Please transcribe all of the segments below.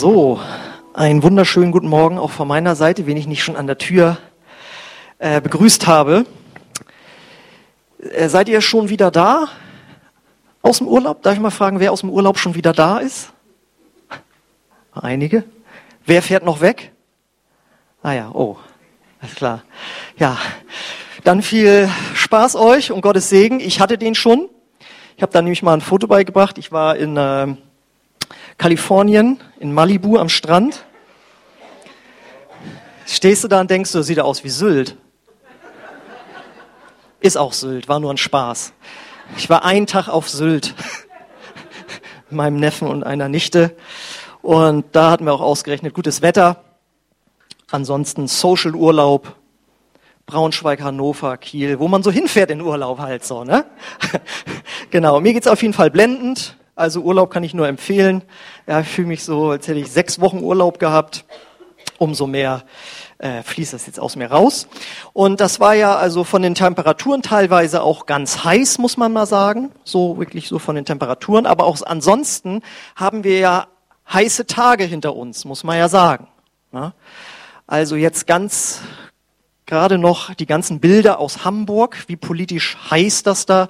So, einen wunderschönen guten Morgen auch von meiner Seite, wen ich nicht schon an der Tür äh, begrüßt habe. Äh, seid ihr schon wieder da? Aus dem Urlaub? Darf ich mal fragen, wer aus dem Urlaub schon wieder da ist? Einige. Wer fährt noch weg? Ah ja, oh, alles klar. Ja, dann viel Spaß euch und Gottes Segen. Ich hatte den schon. Ich habe da nämlich mal ein Foto beigebracht. Ich war in äh, Kalifornien, in Malibu am Strand. Stehst du da und denkst, du, sieht aus wie Sylt. Ist auch Sylt, war nur ein Spaß. Ich war einen Tag auf Sylt. Mit meinem Neffen und einer Nichte. Und da hatten wir auch ausgerechnet gutes Wetter. Ansonsten Social Urlaub, Braunschweig, Hannover, Kiel, wo man so hinfährt in Urlaub halt so, ne? genau, mir geht's auf jeden Fall blendend. Also Urlaub kann ich nur empfehlen. Ja, ich fühle mich so, als hätte ich sechs Wochen Urlaub gehabt. Umso mehr äh, fließt das jetzt aus mir raus. Und das war ja also von den Temperaturen teilweise auch ganz heiß, muss man mal sagen. So wirklich so von den Temperaturen. Aber auch ansonsten haben wir ja heiße Tage hinter uns, muss man ja sagen. Ja? Also jetzt ganz gerade noch die ganzen Bilder aus Hamburg, wie politisch heiß das da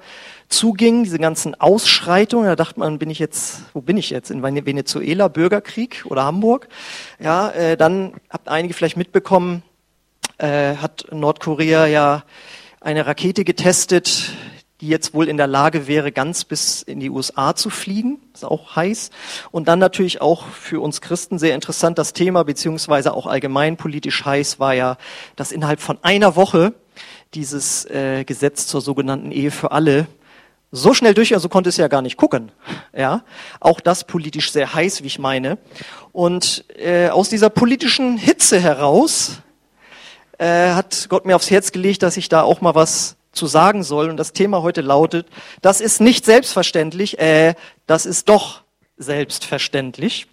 zuging, diese ganzen Ausschreitungen. Da dachte man, bin ich jetzt, wo bin ich jetzt? In Venezuela, Bürgerkrieg oder Hamburg? Ja, äh, dann habt einige vielleicht mitbekommen, äh, hat Nordkorea ja eine Rakete getestet, die jetzt wohl in der Lage wäre, ganz bis in die USA zu fliegen. Ist auch heiß. Und dann natürlich auch für uns Christen sehr interessant das Thema, beziehungsweise auch allgemein politisch heiß war ja, dass innerhalb von einer Woche dieses äh, Gesetz zur sogenannten Ehe für alle so schnell durch, also konnte es ja gar nicht gucken. Ja, auch das politisch sehr heiß, wie ich meine. Und äh, aus dieser politischen Hitze heraus äh, hat Gott mir aufs Herz gelegt, dass ich da auch mal was zu sagen soll. Und das Thema heute lautet, das ist nicht selbstverständlich, äh, das ist doch selbstverständlich.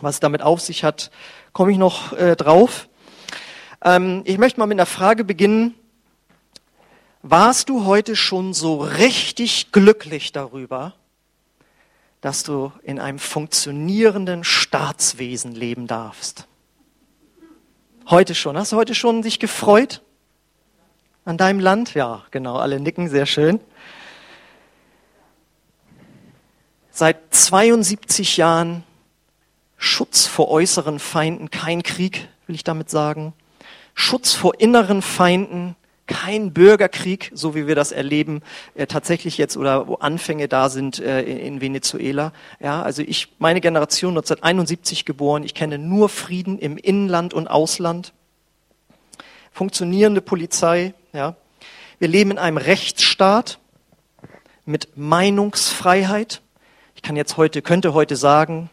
Was damit auf sich hat, komme ich noch äh, drauf. Ähm, ich möchte mal mit einer Frage beginnen. Warst du heute schon so richtig glücklich darüber, dass du in einem funktionierenden Staatswesen leben darfst? Heute schon. Hast du heute schon dich gefreut? An deinem Land? Ja, genau, alle nicken, sehr schön. Seit 72 Jahren Schutz vor äußeren Feinden, kein Krieg, will ich damit sagen. Schutz vor inneren Feinden, kein Bürgerkrieg, so wie wir das erleben, äh, tatsächlich jetzt oder wo Anfänge da sind äh, in Venezuela. Ja, also ich, meine Generation 1971 geboren, ich kenne nur Frieden im Inland und Ausland. Funktionierende Polizei, ja. Wir leben in einem Rechtsstaat mit Meinungsfreiheit. Ich kann jetzt heute, könnte heute sagen,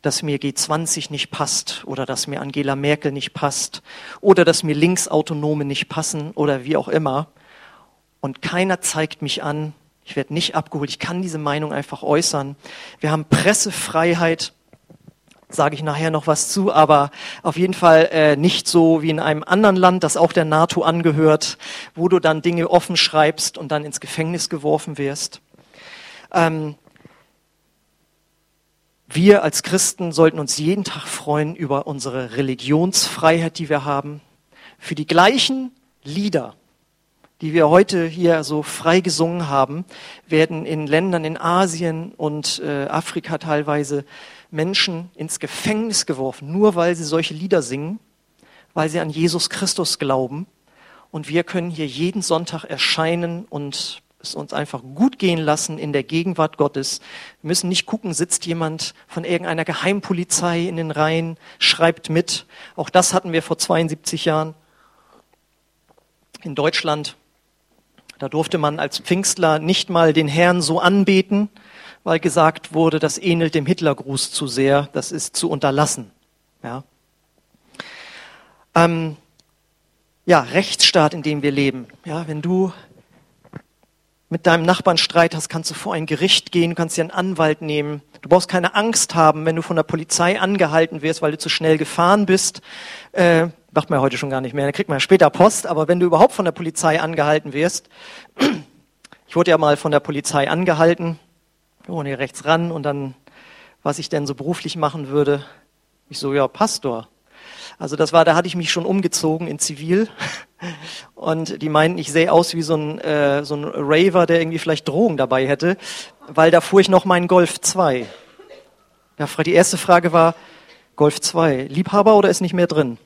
dass mir G20 nicht passt oder dass mir Angela Merkel nicht passt oder dass mir Linksautonome nicht passen oder wie auch immer. Und keiner zeigt mich an, ich werde nicht abgeholt, ich kann diese Meinung einfach äußern. Wir haben Pressefreiheit, sage ich nachher noch was zu, aber auf jeden Fall äh, nicht so wie in einem anderen Land, das auch der NATO angehört, wo du dann Dinge offen schreibst und dann ins Gefängnis geworfen wirst. Ähm, wir als Christen sollten uns jeden Tag freuen über unsere Religionsfreiheit, die wir haben, für die gleichen Lieder, die wir heute hier so frei gesungen haben, werden in Ländern in Asien und äh, Afrika teilweise Menschen ins Gefängnis geworfen, nur weil sie solche Lieder singen, weil sie an Jesus Christus glauben. Und wir können hier jeden Sonntag erscheinen und es uns einfach gut gehen lassen in der Gegenwart Gottes. Wir müssen nicht gucken, sitzt jemand von irgendeiner Geheimpolizei in den Reihen, schreibt mit. Auch das hatten wir vor 72 Jahren in Deutschland. Da durfte man als Pfingstler nicht mal den Herrn so anbeten, weil gesagt wurde, das ähnelt dem Hitlergruß zu sehr, das ist zu unterlassen. Ja, ähm, ja Rechtsstaat, in dem wir leben. Ja, wenn du mit deinem Nachbarn Streit hast, kannst du vor ein Gericht gehen, kannst dir einen Anwalt nehmen. Du brauchst keine Angst haben, wenn du von der Polizei angehalten wirst, weil du zu schnell gefahren bist. Äh, macht man ja heute schon gar nicht mehr, da kriegt man ja später Post. Aber wenn du überhaupt von der Polizei angehalten wirst, ich wurde ja mal von der Polizei angehalten, wir wollen hier rechts ran und dann, was ich denn so beruflich machen würde, Ich so, ja, Pastor. Also das war, da hatte ich mich schon umgezogen in Zivil und die meinten, ich sehe aus wie so ein, äh, so ein Raver, der irgendwie vielleicht Drogen dabei hätte, weil da fuhr ich noch meinen Golf 2. Ja, die erste Frage war, Golf 2, Liebhaber oder ist nicht mehr drin?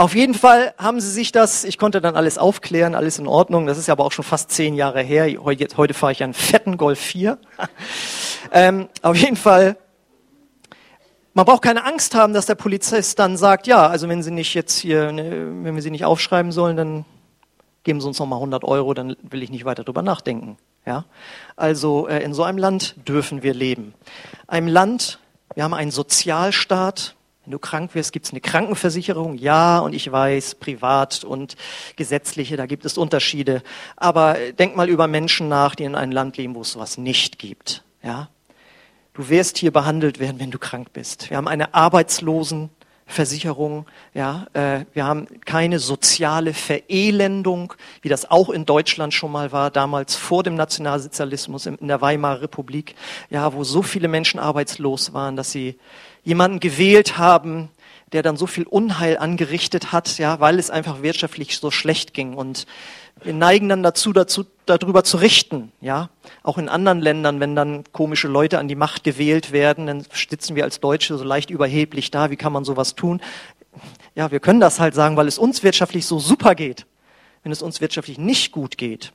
Auf jeden Fall haben sie sich das, ich konnte dann alles aufklären, alles in Ordnung. Das ist ja aber auch schon fast zehn Jahre her. Heute, fahre ich einen fetten Golf 4. ähm, auf jeden Fall man braucht keine Angst haben, dass der Polizist dann sagt, ja, also wenn Sie nicht jetzt hier, ne, wenn wir Sie nicht aufschreiben sollen, dann geben Sie uns nochmal 100 Euro, dann will ich nicht weiter drüber nachdenken. Ja, also äh, in so einem Land dürfen wir leben. Einem Land, wir haben einen Sozialstaat. Wenn du krank wirst, gibt es eine Krankenversicherung. Ja, und ich weiß, privat und gesetzliche, da gibt es Unterschiede. Aber denk mal über Menschen nach, die in einem Land leben, wo es sowas nicht gibt. Ja, Du wirst hier behandelt werden, wenn du krank bist. Wir haben eine Arbeitslosenversicherung. Ja, äh, wir haben keine soziale Verelendung, wie das auch in Deutschland schon mal war, damals vor dem Nationalsozialismus in der Weimarer Republik, ja, wo so viele Menschen arbeitslos waren, dass sie jemanden gewählt haben, der dann so viel Unheil angerichtet hat, ja, weil es einfach wirtschaftlich so schlecht ging. Und wir neigen dann dazu, dazu, darüber zu richten, ja. Auch in anderen Ländern, wenn dann komische Leute an die Macht gewählt werden, dann sitzen wir als Deutsche so leicht überheblich da. Wie kann man sowas tun? Ja, wir können das halt sagen, weil es uns wirtschaftlich so super geht. Wenn es uns wirtschaftlich nicht gut geht,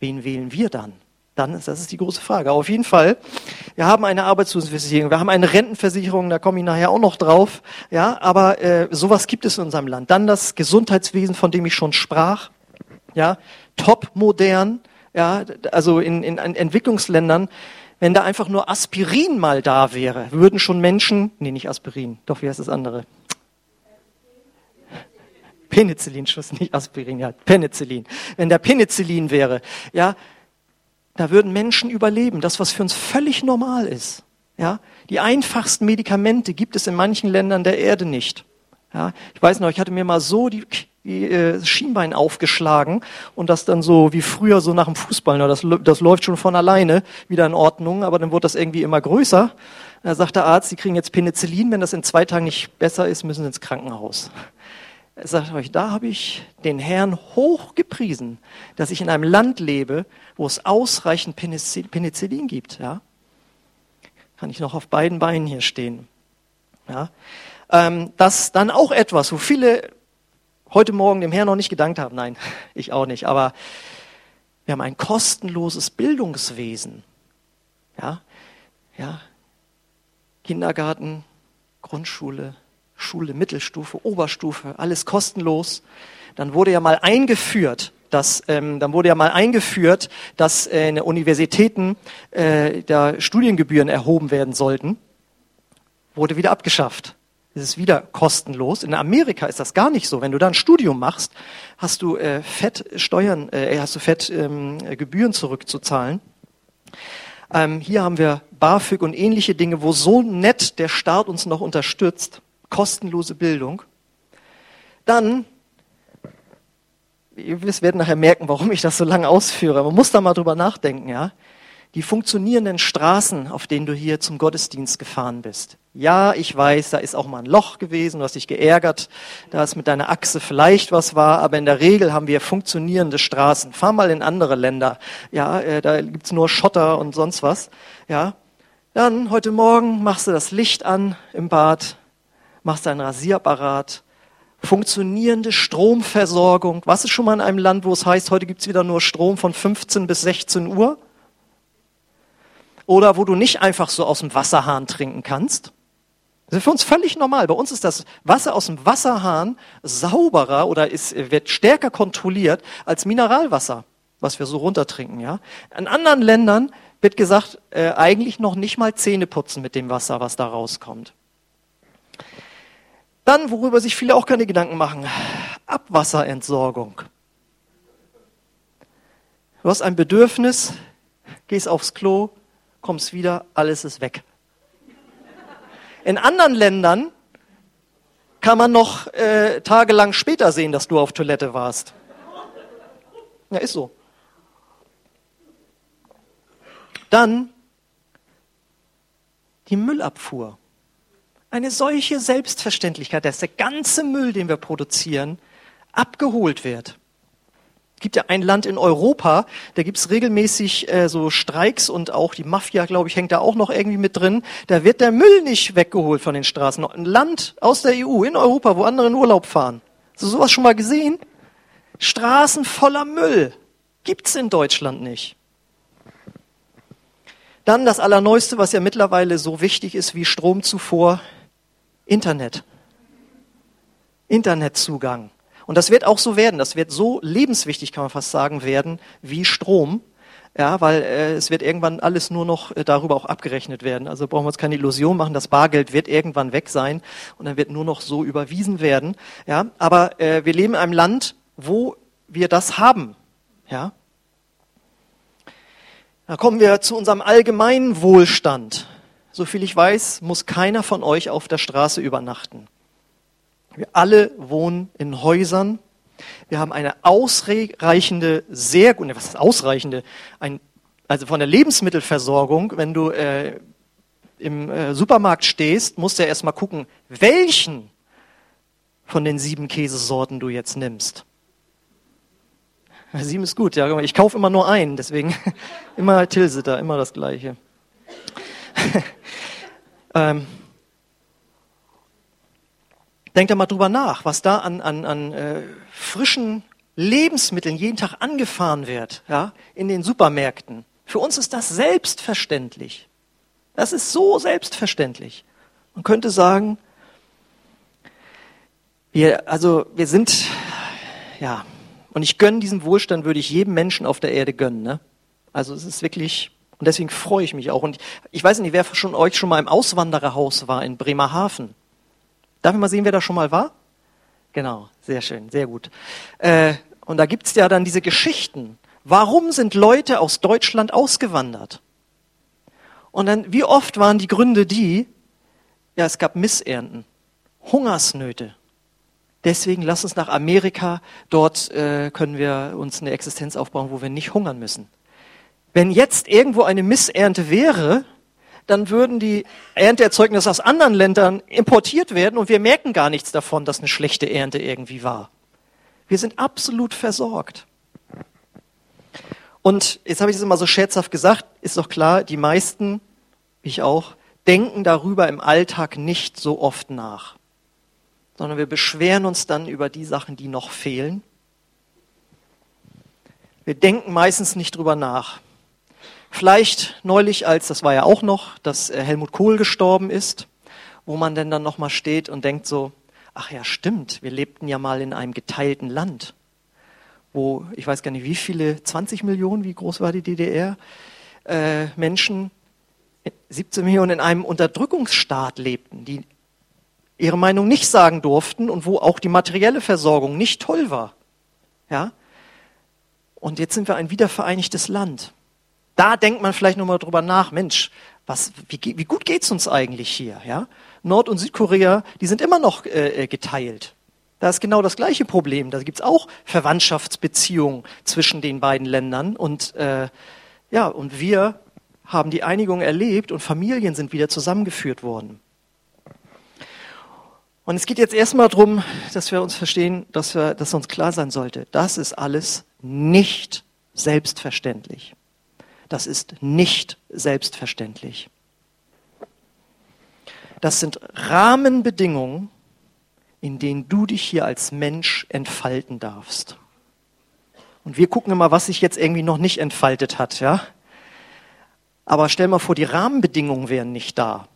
wen wählen wir dann? Dann ist das ist die große Frage. Aber auf jeden Fall, wir haben eine Arbeitslosenversicherung, wir haben eine Rentenversicherung, da komme ich nachher auch noch drauf. Ja, aber äh, sowas gibt es in unserem Land. Dann das Gesundheitswesen, von dem ich schon sprach ja, top modern, ja, also in, in, in Entwicklungsländern, wenn da einfach nur Aspirin mal da wäre, würden schon Menschen, nee, nicht Aspirin, doch, wie heißt das andere? Penicillin, Schuss, nicht Aspirin, ja, Penicillin. Wenn der Penicillin wäre, ja, da würden Menschen überleben, das, was für uns völlig normal ist. Ja, die einfachsten Medikamente gibt es in manchen Ländern der Erde nicht. Ja, ich weiß noch, ich hatte mir mal so die äh, Schienbein aufgeschlagen und das dann so wie früher so nach dem Fußball, das, das läuft schon von alleine wieder in Ordnung, aber dann wurde das irgendwie immer größer. Da sagt der Arzt, Sie kriegen jetzt Penicillin, wenn das in zwei Tagen nicht besser ist, müssen Sie ins Krankenhaus. Er sagt euch, da habe ich den Herrn hoch gepriesen, dass ich in einem Land lebe, wo es ausreichend Penicillin gibt. Ja? Kann ich noch auf beiden Beinen hier stehen. Ja? Ähm, das dann auch etwas, wo viele heute Morgen dem Herrn noch nicht gedankt haben. Nein, ich auch nicht. Aber wir haben ein kostenloses Bildungswesen. Ja, ja. Kindergarten, Grundschule, Schule, Mittelstufe, Oberstufe, alles kostenlos. Dann wurde ja mal eingeführt, dass, ähm, dann wurde ja mal eingeführt, dass äh, in Universitäten äh, da Studiengebühren erhoben werden sollten. Wurde wieder abgeschafft ist es wieder kostenlos. In Amerika ist das gar nicht so. Wenn du da ein Studium machst, hast du äh, Fettsteuern, äh, hast du Fettgebühren ähm, Gebühren zurückzuzahlen. Ähm, hier haben wir BAföG und ähnliche Dinge, wo so nett der Staat uns noch unterstützt. Kostenlose Bildung. Dann, ihr werdet nachher merken, warum ich das so lange ausführe. Man muss da mal drüber nachdenken, ja die funktionierenden Straßen, auf denen du hier zum Gottesdienst gefahren bist. Ja, ich weiß, da ist auch mal ein Loch gewesen, du hast dich geärgert, da ist mit deiner Achse vielleicht was war, aber in der Regel haben wir funktionierende Straßen. Fahr mal in andere Länder. Ja, äh, da gibt's nur Schotter und sonst was. Ja, dann heute Morgen machst du das Licht an im Bad, machst deinen Rasierapparat, funktionierende Stromversorgung. Was ist schon mal in einem Land, wo es heißt, heute gibt's wieder nur Strom von 15 bis 16 Uhr? oder wo du nicht einfach so aus dem Wasserhahn trinken kannst. Das ist für uns völlig normal. Bei uns ist das Wasser aus dem Wasserhahn sauberer oder ist, wird stärker kontrolliert als Mineralwasser, was wir so runtertrinken. Ja? In anderen Ländern wird gesagt, äh, eigentlich noch nicht mal Zähne putzen mit dem Wasser, was da rauskommt. Dann, worüber sich viele auch keine Gedanken machen, Abwasserentsorgung. Du hast ein Bedürfnis, gehst aufs Klo, kommst wieder, alles ist weg. In anderen Ländern kann man noch äh, tagelang später sehen, dass du auf Toilette warst. Ja, ist so. Die Müllabfuhr. Eine solche Selbstverständlichkeit, dass der ganze Müll, den wir produzieren, abgeholt wird. Es gibt ja ein Land in Europa, da gibt es regelmäßig äh, so Streiks und auch die Mafia, glaube ich, hängt da auch noch irgendwie mit drin. Da wird der Müll nicht weggeholt von den Straßen. Ein Land aus der EU in Europa, wo andere in Urlaub fahren. Hast du sowas schon mal gesehen? Straßen voller Müll. Gibt's in Deutschland nicht. Dann das Allerneueste, was ja mittlerweile so wichtig ist wie Stromzufuhr, Internet. Internetzugang. Und das wird auch so werden. Das wird so lebenswichtig, kann man fast sagen, werden wie Strom. Ja, weil äh, es wird irgendwann alles nur noch äh, darüber auch abgerechnet werden. Also brauchen wir uns keine Illusion machen, das Bargeld wird irgendwann weg sein und dann wird nur noch so überwiesen werden. Ja, aber äh, wir leben in einem Land, wo wir das haben. Ja. Da kommen wir zu unserem allgemeinen Wohlstand. So viel ich weiß, muss keiner von euch auf der Straße übernachten. Wir alle wohnen in Häusern. Wir haben eine ausreichende, sehr gute, was ist ausreichende, ein, also von der Lebensmittelversorgung, wenn du äh, im äh, Supermarkt stehst, musst du ja erstmal gucken, welchen von den sieben Käsesorten du jetzt nimmst. Sieben ist gut, ja. Ich kaufe immer nur einen, deswegen immer Tilsiter, immer das Gleiche. ähm, Denkt da mal drüber nach, was da an, an, an äh, frischen Lebensmitteln jeden Tag angefahren wird, ja, in den Supermärkten. Für uns ist das selbstverständlich. Das ist so selbstverständlich. Man könnte sagen, wir, also wir sind, ja, und ich gönne diesen Wohlstand, würde ich jedem Menschen auf der Erde gönnen. Ne? Also es ist wirklich, und deswegen freue ich mich auch. Und ich weiß nicht, wer von euch schon mal im Auswandererhaus war in Bremerhaven. Darf ich mal sehen, wer da schon mal war? Genau, sehr schön, sehr gut. Äh, und da gibt's ja dann diese Geschichten. Warum sind Leute aus Deutschland ausgewandert? Und dann, wie oft waren die Gründe die, ja, es gab Missernten, Hungersnöte. Deswegen lass uns nach Amerika, dort äh, können wir uns eine Existenz aufbauen, wo wir nicht hungern müssen. Wenn jetzt irgendwo eine Missernte wäre, dann würden die Ernteerzeugnisse aus anderen Ländern importiert werden und wir merken gar nichts davon, dass eine schlechte Ernte irgendwie war. Wir sind absolut versorgt. Und jetzt habe ich es immer so scherzhaft gesagt, ist doch klar, die meisten, ich auch, denken darüber im Alltag nicht so oft nach, sondern wir beschweren uns dann über die Sachen, die noch fehlen. Wir denken meistens nicht drüber nach. Vielleicht neulich, als das war ja auch noch, dass äh, Helmut Kohl gestorben ist, wo man denn dann nochmal steht und denkt so, ach ja, stimmt, wir lebten ja mal in einem geteilten Land, wo ich weiß gar nicht wie viele, 20 Millionen, wie groß war die DDR, äh, Menschen, 17 Millionen in einem Unterdrückungsstaat lebten, die ihre Meinung nicht sagen durften und wo auch die materielle Versorgung nicht toll war. Ja? Und jetzt sind wir ein wiedervereinigtes Land. Da denkt man vielleicht nochmal drüber nach, Mensch, was, wie, wie gut geht's uns eigentlich hier? Ja? Nord- und Südkorea, die sind immer noch äh, äh geteilt. Da ist genau das gleiche Problem. Da gibt's auch Verwandtschaftsbeziehungen zwischen den beiden Ländern. Und äh, ja, und wir haben die Einigung erlebt und Familien sind wieder zusammengeführt worden. Und es geht jetzt erstmal darum, dass wir uns verstehen, dass, wir, dass uns klar sein sollte, das ist alles nicht selbstverständlich. Das ist nicht selbstverständlich. Das sind Rahmenbedingungen, in denen du dich hier als Mensch entfalten darfst. Und wir gucken immer, was sich jetzt irgendwie noch nicht entfaltet hat, ja? Aber stell mal vor, die Rahmenbedingungen wären nicht da.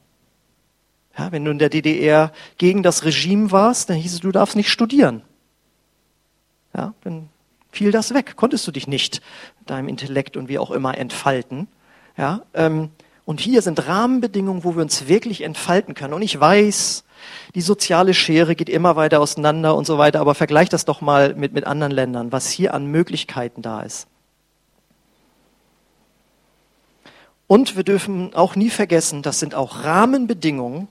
Ja, wenn du in der DDR gegen das Regime warst, dann hieß es, du darfst nicht studieren. Ja, dann fiel das weg, konntest du dich nicht deinem Intellekt und wie auch immer entfalten. Ja, ähm, und hier sind Rahmenbedingungen, wo wir uns wirklich entfalten können. Und ich weiß, die soziale Schere geht immer weiter auseinander und so weiter, aber vergleich das doch mal mit, mit anderen Ländern, was hier an Möglichkeiten da ist. Und wir dürfen auch nie vergessen, das sind auch Rahmenbedingungen,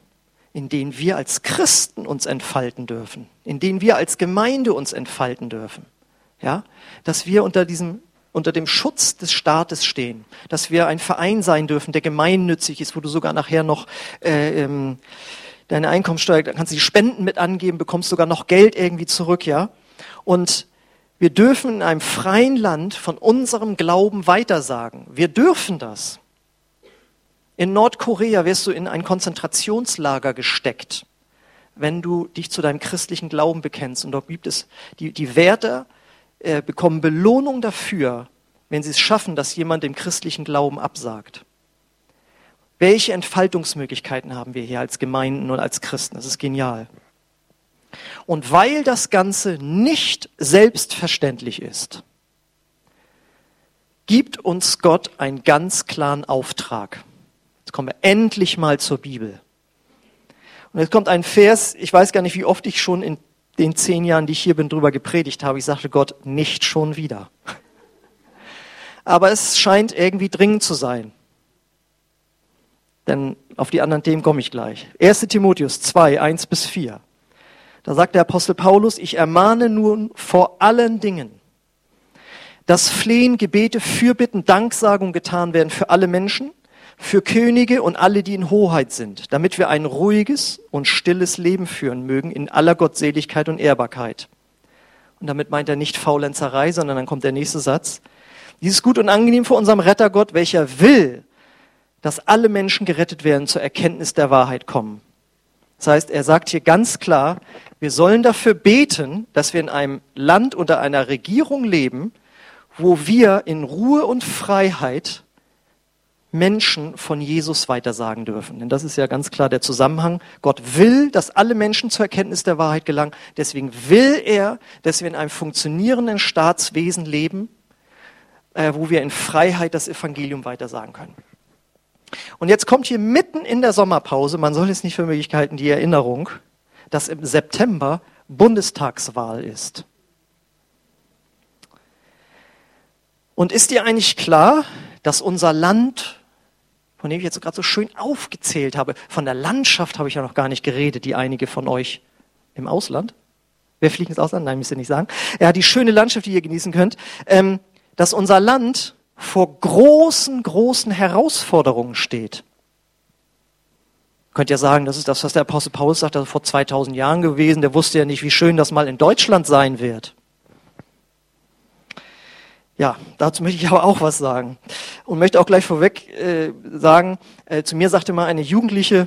in denen wir als Christen uns entfalten dürfen, in denen wir als Gemeinde uns entfalten dürfen ja, dass wir unter diesem unter dem Schutz des Staates stehen, dass wir ein Verein sein dürfen, der gemeinnützig ist, wo du sogar nachher noch äh, ähm, deine Einkommensteuer, dann kannst du die Spenden mit angeben, bekommst sogar noch Geld irgendwie zurück, ja. Und wir dürfen in einem freien Land von unserem Glauben weitersagen. Wir dürfen das. In Nordkorea wirst du in ein Konzentrationslager gesteckt, wenn du dich zu deinem christlichen Glauben bekennst. Und dort gibt es die, die Wärter, äh, bekommen Belohnung dafür, wenn sie es schaffen, dass jemand dem christlichen Glauben absagt. Welche Entfaltungsmöglichkeiten haben wir hier als Gemeinden und als Christen? Das ist genial. Und weil das Ganze nicht selbstverständlich ist, gibt uns Gott einen ganz klaren Auftrag. Jetzt kommen wir endlich mal zur Bibel. Und jetzt kommt ein Vers, ich weiß gar nicht, wie oft ich schon in den zehn Jahren, die ich hier bin, drüber gepredigt habe. Ich sagte Gott, nicht schon wieder. Aber es scheint irgendwie dringend zu sein. Denn auf die anderen Themen komme ich gleich. 1 Timotheus 2, 1 bis 4. Da sagt der Apostel Paulus, ich ermahne nun vor allen Dingen, dass Flehen, Gebete, Fürbitten, Danksagung getan werden für alle Menschen, für Könige und alle, die in Hoheit sind, damit wir ein ruhiges und stilles Leben führen mögen in aller Gottseligkeit und Ehrbarkeit. Und damit meint er nicht Faulenzerei, sondern dann kommt der nächste Satz. Dies ist gut und angenehm für unserem Rettergott, welcher will, dass alle Menschen gerettet werden, zur Erkenntnis der Wahrheit kommen. Das heißt, er sagt hier ganz klar, wir sollen dafür beten, dass wir in einem Land unter einer Regierung leben, wo wir in Ruhe und Freiheit Menschen von Jesus weitersagen dürfen. Denn das ist ja ganz klar der Zusammenhang. Gott will, dass alle Menschen zur Erkenntnis der Wahrheit gelangen. Deswegen will er, dass wir in einem funktionierenden Staatswesen leben, äh, wo wir in Freiheit das Evangelium weitersagen können. Und jetzt kommt hier mitten in der Sommerpause, man soll es nicht für möglich halten, die Erinnerung, dass im September Bundestagswahl ist. Und ist dir eigentlich klar, dass unser Land von dem ich jetzt gerade so schön aufgezählt habe. Von der Landschaft habe ich ja noch gar nicht geredet, die einige von euch im Ausland. Wer fliegt ins Ausland? Nein, müsst ihr nicht sagen. Ja, die schöne Landschaft, die ihr genießen könnt. Ähm, dass unser Land vor großen, großen Herausforderungen steht. Könnt ihr sagen, das ist das, was der Apostel Paulus sagt, das ist vor 2000 Jahren gewesen. Der wusste ja nicht, wie schön das mal in Deutschland sein wird. Ja, dazu möchte ich aber auch was sagen. Und möchte auch gleich vorweg äh, sagen, äh, zu mir sagte mal eine Jugendliche,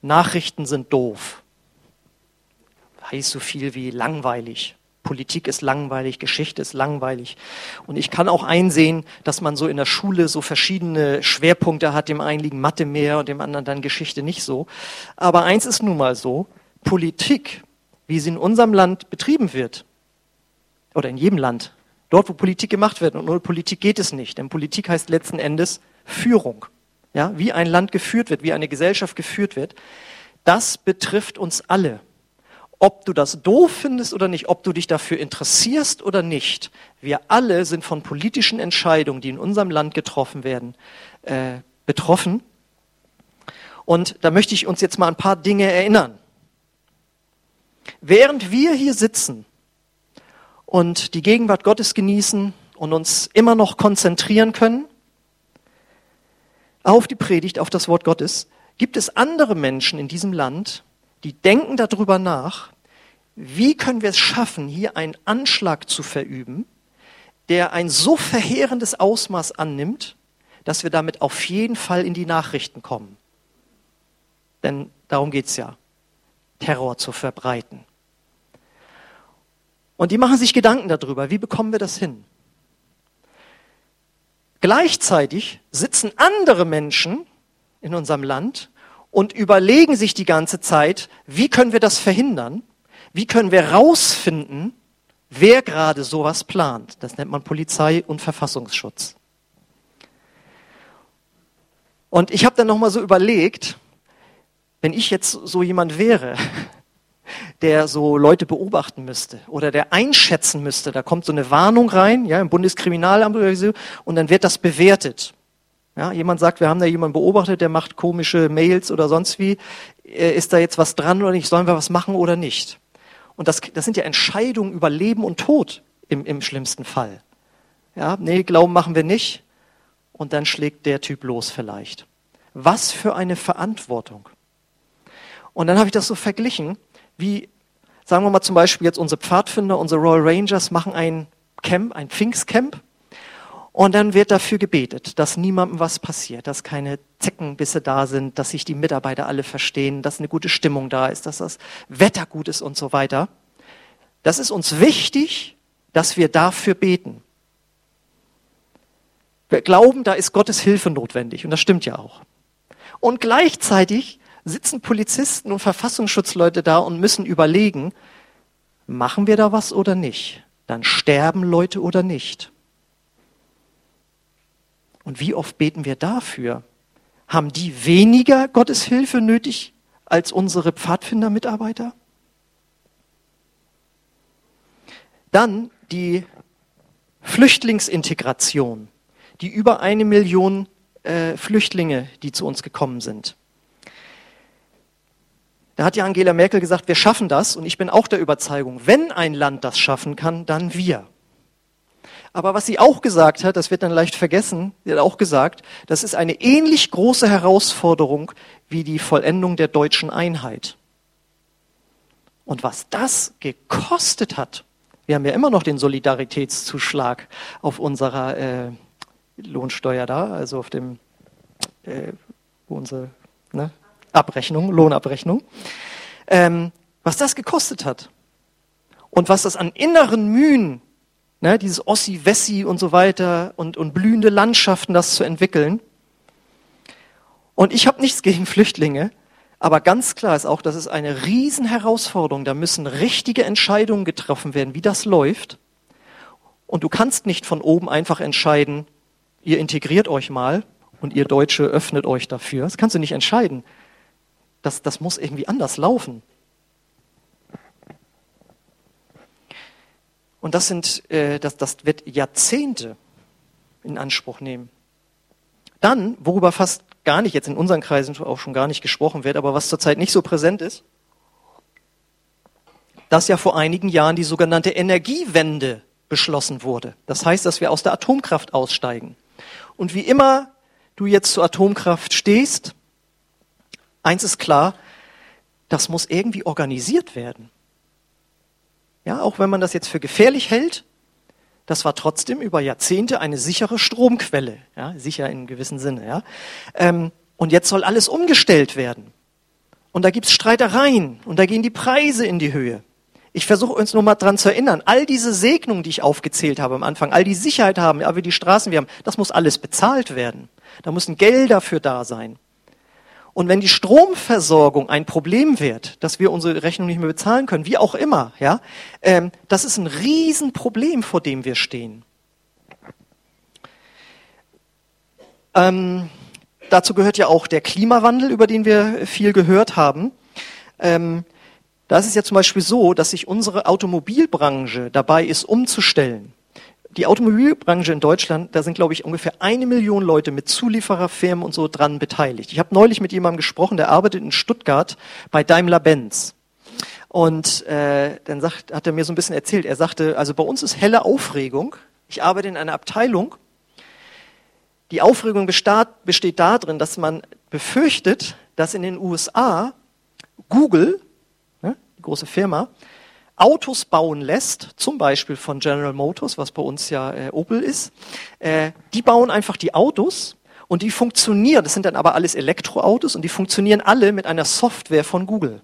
Nachrichten sind doof. Heißt so viel wie langweilig. Politik ist langweilig, Geschichte ist langweilig. Und ich kann auch einsehen, dass man so in der Schule so verschiedene Schwerpunkte hat. Dem einen liegen Mathe mehr und dem anderen dann Geschichte nicht so. Aber eins ist nun mal so, Politik, wie sie in unserem Land betrieben wird, oder in jedem Land, Dort, wo Politik gemacht wird. Und ohne Politik geht es nicht. Denn Politik heißt letzten Endes Führung. Ja, wie ein Land geführt wird, wie eine Gesellschaft geführt wird. Das betrifft uns alle. Ob du das doof findest oder nicht, ob du dich dafür interessierst oder nicht, wir alle sind von politischen Entscheidungen, die in unserem Land getroffen werden, äh, betroffen. Und da möchte ich uns jetzt mal ein paar Dinge erinnern. Während wir hier sitzen, und die Gegenwart Gottes genießen und uns immer noch konzentrieren können auf die Predigt, auf das Wort Gottes, gibt es andere Menschen in diesem Land, die denken darüber nach, wie können wir es schaffen, hier einen Anschlag zu verüben, der ein so verheerendes Ausmaß annimmt, dass wir damit auf jeden Fall in die Nachrichten kommen. Denn darum geht's ja, Terror zu verbreiten. Und die machen sich Gedanken darüber, wie bekommen wir das hin? Gleichzeitig sitzen andere Menschen in unserem Land und überlegen sich die ganze Zeit, wie können wir das verhindern? Wie können wir rausfinden, wer gerade sowas plant? Das nennt man Polizei und Verfassungsschutz. Und ich habe dann nochmal so überlegt, wenn ich jetzt so jemand wäre, der so Leute beobachten müsste oder der einschätzen müsste. Da kommt so eine Warnung rein, ja, im Bundeskriminalamt oder so, und dann wird das bewertet. Ja, jemand sagt, wir haben da jemanden beobachtet, der macht komische Mails oder sonst wie. Äh, ist da jetzt was dran oder nicht? Sollen wir was machen oder nicht? Und das, das sind ja Entscheidungen über Leben und Tod im, im schlimmsten Fall. Ja, nee, Glauben machen wir nicht. Und dann schlägt der Typ los vielleicht. Was für eine Verantwortung. Und dann habe ich das so verglichen, wie, sagen wir mal zum Beispiel jetzt unsere Pfadfinder, unsere Royal Rangers machen ein Camp, ein Pfingstcamp. Und dann wird dafür gebetet, dass niemandem was passiert, dass keine Zeckenbisse da sind, dass sich die Mitarbeiter alle verstehen, dass eine gute Stimmung da ist, dass das Wetter gut ist und so weiter. Das ist uns wichtig, dass wir dafür beten. Wir glauben, da ist Gottes Hilfe notwendig und das stimmt ja auch. Und gleichzeitig sitzen Polizisten und Verfassungsschutzleute da und müssen überlegen, machen wir da was oder nicht? Dann sterben Leute oder nicht? Und wie oft beten wir dafür? Haben die weniger Gottes Hilfe nötig als unsere Pfadfinder-Mitarbeiter? Dann die Flüchtlingsintegration, die über eine Million äh, Flüchtlinge, die zu uns gekommen sind. Da hat ja Angela Merkel gesagt, wir schaffen das und ich bin auch der Überzeugung, wenn ein Land das schaffen kann, dann wir. Aber was sie auch gesagt hat, das wird dann leicht vergessen, sie hat auch gesagt, das ist eine ähnlich große Herausforderung wie die Vollendung der deutschen Einheit. Und was das gekostet hat, wir haben ja immer noch den Solidaritätszuschlag auf unserer äh, Lohnsteuer da, also auf dem, äh, unsere ne, Abrechnung, Lohnabrechnung, ähm, was das gekostet hat und was das an inneren Mühen ne, dieses Ossi-Wessi und so weiter und, und blühende Landschaften, das zu entwickeln. Und ich habe nichts gegen Flüchtlinge, aber ganz klar ist auch, das ist eine Riesenherausforderung. Da müssen richtige Entscheidungen getroffen werden, wie das läuft. Und du kannst nicht von oben einfach entscheiden, ihr integriert euch mal und ihr Deutsche öffnet euch dafür. Das kannst du nicht entscheiden. Das, das muss irgendwie anders laufen. Und das, sind, äh, das, das wird Jahrzehnte in Anspruch nehmen. Dann, worüber fast gar nicht, jetzt in unseren Kreisen auch schon gar nicht gesprochen wird, aber was zurzeit nicht so präsent ist, dass ja vor einigen Jahren die sogenannte Energiewende beschlossen wurde. Das heißt, dass wir aus der Atomkraft aussteigen. Und wie immer du jetzt zur Atomkraft stehst, eins ist klar, das muss irgendwie organisiert werden. Ja, auch wenn man das jetzt für gefährlich hält, das war trotzdem über Jahrzehnte eine sichere Stromquelle, ja, sicher in gewissem Sinne. Ja. Ähm, und jetzt soll alles umgestellt werden. Und da gibt's Streitereien und da gehen die Preise in die Höhe. Ich versuche uns nur mal dran zu erinnern, all diese Segnungen, die ich aufgezählt habe am Anfang, all die Sicherheit haben, aber die Straßen wir haben, das muss alles bezahlt werden. Da müssen Gelder für da sein. Und wenn die Stromversorgung ein Problem wird, dass wir unsere Rechnung nicht mehr bezahlen können, wie auch immer, ja, ähm, das ist ein Riesenproblem, vor dem wir stehen. Ähm, dazu gehört ja auch der Klimawandel, über den wir viel gehört haben. Ähm, da ist es ja zum Beispiel so, dass sich unsere Automobilbranche dabei ist, umzustellen die Automobilbranche in Deutschland, da sind, glaube ich, ungefähr eine Million Leute mit Zuliefererfirmen und so dran beteiligt. Ich habe neulich mit jemandem gesprochen, der arbeitet in Stuttgart bei Daimler-Benz. Und äh, dann sagt, hat er mir so ein bisschen erzählt, er sagte, also bei uns ist helle Aufregung. Ich arbeite in einer Abteilung. Die Aufregung besteht, besteht darin, dass man befürchtet, dass in den USA Google, ne, die große Firma, Autos bauen lässt, zum Beispiel von General Motors, was bei uns ja äh, Opel ist, äh, die bauen einfach die Autos und die funktionieren, das sind dann aber alles Elektroautos und die funktionieren alle mit einer Software von Google.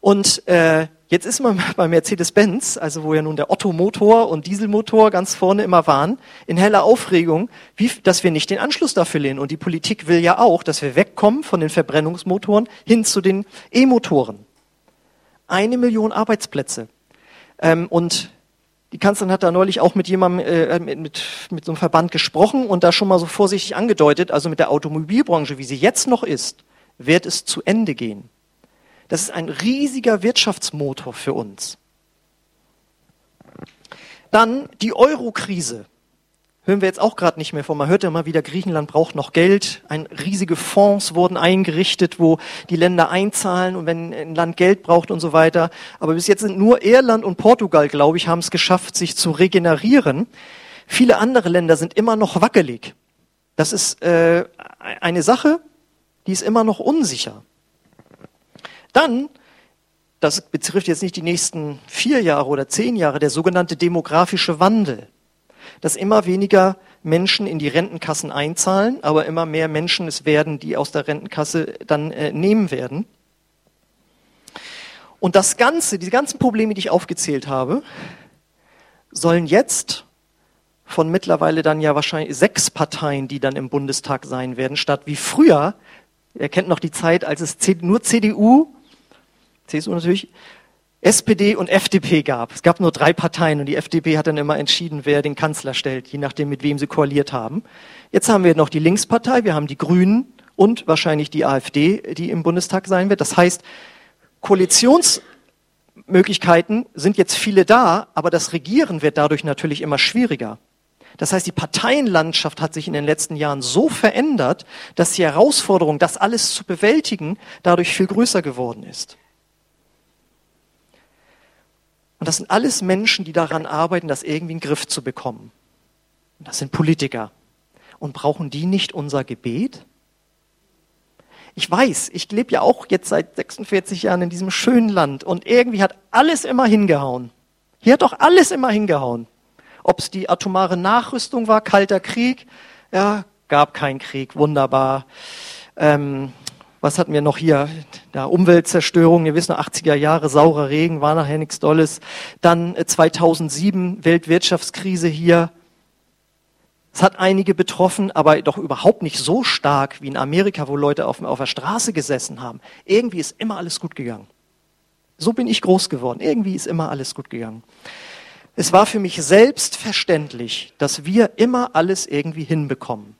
Und äh, jetzt ist man bei Mercedes-Benz, also wo ja nun der Otto-Motor und Dieselmotor ganz vorne immer waren, in heller Aufregung, wie, dass wir nicht den Anschluss dafür lehnen. Und die Politik will ja auch, dass wir wegkommen von den Verbrennungsmotoren hin zu den E-Motoren eine Million Arbeitsplätze. Ähm, und die Kanzlerin hat da neulich auch mit jemandem, äh, mit, mit, mit so einem Verband gesprochen und da schon mal so vorsichtig angedeutet, also mit der Automobilbranche, wie sie jetzt noch ist, wird es zu Ende gehen. Das ist ein riesiger Wirtschaftsmotor für uns. Dann die Euro-Krise. Hören wir jetzt auch gerade nicht mehr von. Man hört ja immer wieder, Griechenland braucht noch Geld. Ein, riesige Fonds wurden eingerichtet, wo die Länder einzahlen und wenn ein Land Geld braucht und so weiter. Aber bis jetzt sind nur Irland und Portugal, glaube ich, haben es geschafft, sich zu regenerieren. Viele andere Länder sind immer noch wackelig. Das ist äh, eine Sache, die ist immer noch unsicher. Dann, das betrifft jetzt nicht die nächsten vier Jahre oder zehn Jahre, der sogenannte demografische Wandel dass immer weniger Menschen in die Rentenkassen einzahlen, aber immer mehr Menschen es werden, die aus der Rentenkasse dann äh, nehmen werden. Und das Ganze, diese ganzen Probleme, die ich aufgezählt habe, sollen jetzt von mittlerweile dann ja wahrscheinlich sechs Parteien, die dann im Bundestag sein werden, statt wie früher, ihr kennt noch die Zeit, als es nur CDU, CSU natürlich, SPD und FDP gab. Es gab nur drei Parteien und die FDP hat dann immer entschieden, wer den Kanzler stellt, je nachdem, mit wem sie koaliert haben. Jetzt haben wir noch die Linkspartei, wir haben die Grünen und wahrscheinlich die AfD, die im Bundestag sein wird. Das heißt, Koalitionsmöglichkeiten sind jetzt viele da, aber das Regieren wird dadurch natürlich immer schwieriger. Das heißt, die Parteienlandschaft hat sich in den letzten Jahren so verändert, dass die Herausforderung, das alles zu bewältigen, dadurch viel größer geworden ist. Und das sind alles Menschen, die daran arbeiten, das irgendwie in den Griff zu bekommen. Und das sind Politiker. Und brauchen die nicht unser Gebet? Ich weiß, ich lebe ja auch jetzt seit 46 Jahren in diesem schönen Land und irgendwie hat alles immer hingehauen. Hier hat doch alles immer hingehauen. Ob es die atomare Nachrüstung war, kalter Krieg, ja, gab keinen Krieg, wunderbar. Ähm, was hatten wir noch hier? Ja, Umweltzerstörung, ihr wisst noch, 80er Jahre, saurer Regen, war nachher nichts Dolles. Dann 2007 äh, Weltwirtschaftskrise hier. Es hat einige betroffen, aber doch überhaupt nicht so stark wie in Amerika, wo Leute auf, auf der Straße gesessen haben. Irgendwie ist immer alles gut gegangen. So bin ich groß geworden. Irgendwie ist immer alles gut gegangen. Es war für mich selbstverständlich, dass wir immer alles irgendwie hinbekommen.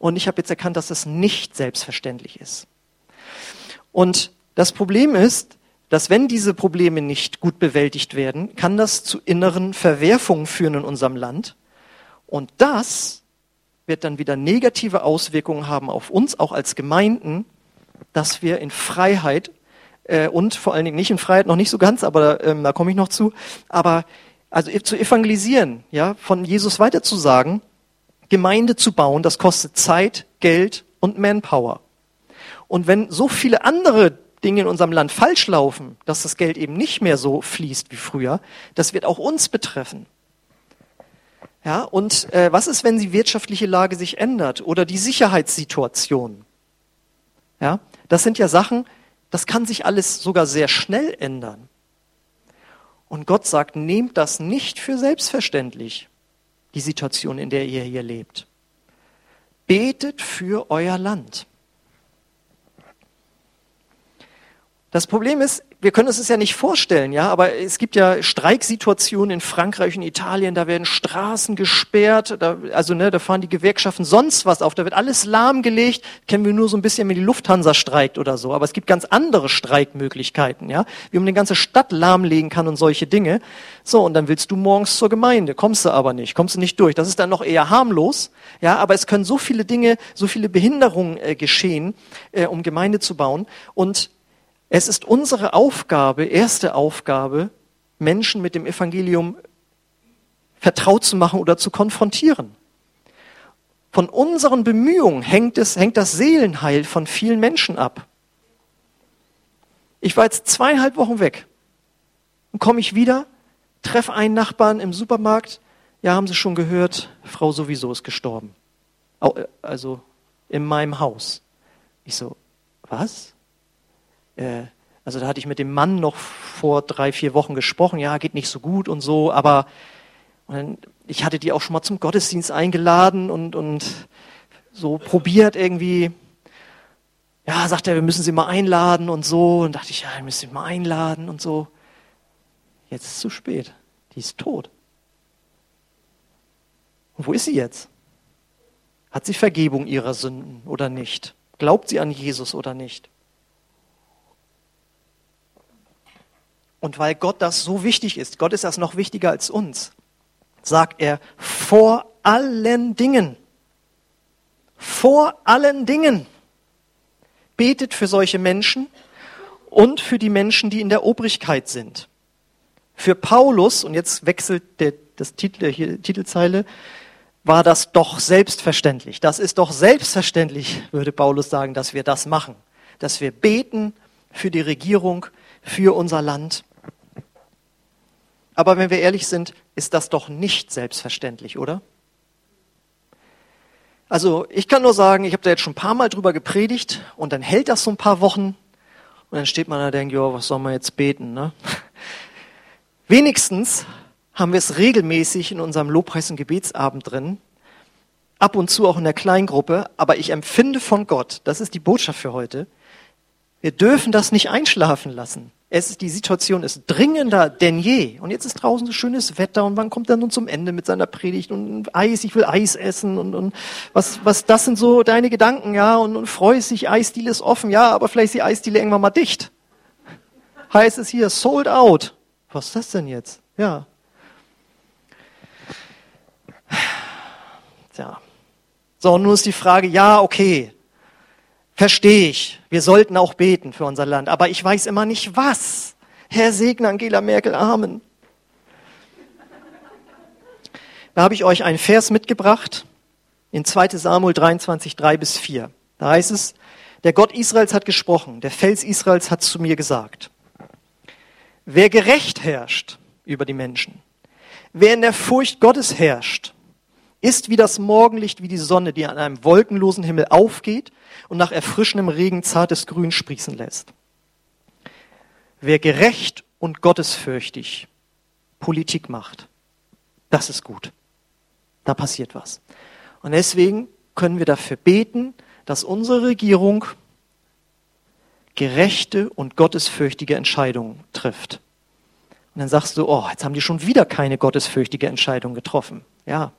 Und ich habe jetzt erkannt, dass das nicht selbstverständlich ist. Und das Problem ist, dass wenn diese Probleme nicht gut bewältigt werden, kann das zu inneren Verwerfungen führen in unserem Land. Und das wird dann wieder negative Auswirkungen haben auf uns, auch als Gemeinden, dass wir in Freiheit äh, und vor allen Dingen nicht in Freiheit, noch nicht so ganz, aber ähm, da komme ich noch zu, aber also zu evangelisieren, ja, von Jesus weiterzusagen, Gemeinde zu bauen, das kostet Zeit, Geld und Manpower. Und wenn so viele andere Dinge in unserem Land falsch laufen, dass das Geld eben nicht mehr so fließt wie früher, das wird auch uns betreffen. Ja, und äh, was ist, wenn die wirtschaftliche Lage sich ändert oder die Sicherheitssituation? Ja, das sind ja Sachen, das kann sich alles sogar sehr schnell ändern. Und Gott sagt, nehmt das nicht für selbstverständlich, die Situation, in der ihr hier lebt. Betet für euer Land. Das Problem ist, wir können uns das ja nicht vorstellen, ja, aber es gibt ja Streiksituationen in Frankreich und Italien, da werden Straßen gesperrt, da, also ne, da fahren die Gewerkschaften sonst was auf, da wird alles lahmgelegt, kennen wir nur so ein bisschen, wenn die Lufthansa streikt oder so, aber es gibt ganz andere Streikmöglichkeiten, ja, wie man eine ganze Stadt lahmlegen kann und solche Dinge. So, und dann willst du morgens zur Gemeinde, kommst du aber nicht, kommst du nicht durch. Das ist dann noch eher harmlos, ja, aber es können so viele Dinge, so viele Behinderungen äh, geschehen, äh, um Gemeinde zu bauen und es ist unsere Aufgabe, erste Aufgabe, Menschen mit dem Evangelium vertraut zu machen oder zu konfrontieren. Von unseren Bemühungen hängt, es, hängt das Seelenheil von vielen Menschen ab. Ich war jetzt zweieinhalb Wochen weg und komme ich wieder, treffe einen Nachbarn im Supermarkt. Ja, haben Sie schon gehört, Frau sowieso ist gestorben. Äh, also in meinem Haus. Ich so, was? Äh, also da hatte ich mit dem Mann noch vor drei, vier Wochen gesprochen, ja, geht nicht so gut und so, aber und dann, ich hatte die auch schon mal zum Gottesdienst eingeladen und, und so probiert irgendwie. Ja, sagt er, wir müssen sie mal einladen und so. Und dachte ich, ja, wir müssen sie mal einladen und so. Jetzt ist es zu spät. Die ist tot. Und wo ist sie jetzt? Hat sie Vergebung ihrer Sünden oder nicht? Glaubt sie an Jesus oder nicht? Und weil Gott das so wichtig ist, Gott ist das noch wichtiger als uns, sagt er, vor allen Dingen. Vor allen Dingen. Betet für solche Menschen und für die Menschen, die in der Obrigkeit sind. Für Paulus, und jetzt wechselt der, das Titel, hier, Titelzeile, war das doch selbstverständlich. Das ist doch selbstverständlich, würde Paulus sagen, dass wir das machen. Dass wir beten für die Regierung, für unser Land. Aber wenn wir ehrlich sind, ist das doch nicht selbstverständlich, oder? Also ich kann nur sagen, ich habe da jetzt schon ein paar Mal drüber gepredigt und dann hält das so ein paar Wochen und dann steht man da und denkt, ja, was soll man jetzt beten? Ne? Wenigstens haben wir es regelmäßig in unserem Lobpreis- und Gebetsabend drin, ab und zu auch in der Kleingruppe, aber ich empfinde von Gott, das ist die Botschaft für heute, wir dürfen das nicht einschlafen lassen. Es ist, die Situation ist dringender denn je. Und jetzt ist draußen so schönes Wetter und wann kommt er nun zum Ende mit seiner Predigt und Eis, ich will Eis essen und, und was, was, das sind so deine Gedanken, ja, und, und freust dich, Eisdiele ist offen, ja, aber vielleicht ist die Eisdiele irgendwann mal dicht. Heißt es hier, sold out. Was ist das denn jetzt? Ja. Tja. So, nun ist die Frage, ja, okay, Verstehe ich. Wir sollten auch beten für unser Land. Aber ich weiß immer nicht was. Herr segne Angela Merkel, Amen. Da habe ich euch einen Vers mitgebracht in 2 Samuel 23, 3 bis 4. Da heißt es, der Gott Israels hat gesprochen, der Fels Israels hat zu mir gesagt. Wer gerecht herrscht über die Menschen, wer in der Furcht Gottes herrscht, ist wie das Morgenlicht, wie die Sonne, die an einem wolkenlosen Himmel aufgeht und nach erfrischendem Regen zartes Grün sprießen lässt. Wer gerecht und gottesfürchtig Politik macht, das ist gut. Da passiert was. Und deswegen können wir dafür beten, dass unsere Regierung gerechte und gottesfürchtige Entscheidungen trifft. Und dann sagst du, oh, jetzt haben die schon wieder keine gottesfürchtige Entscheidung getroffen. Ja,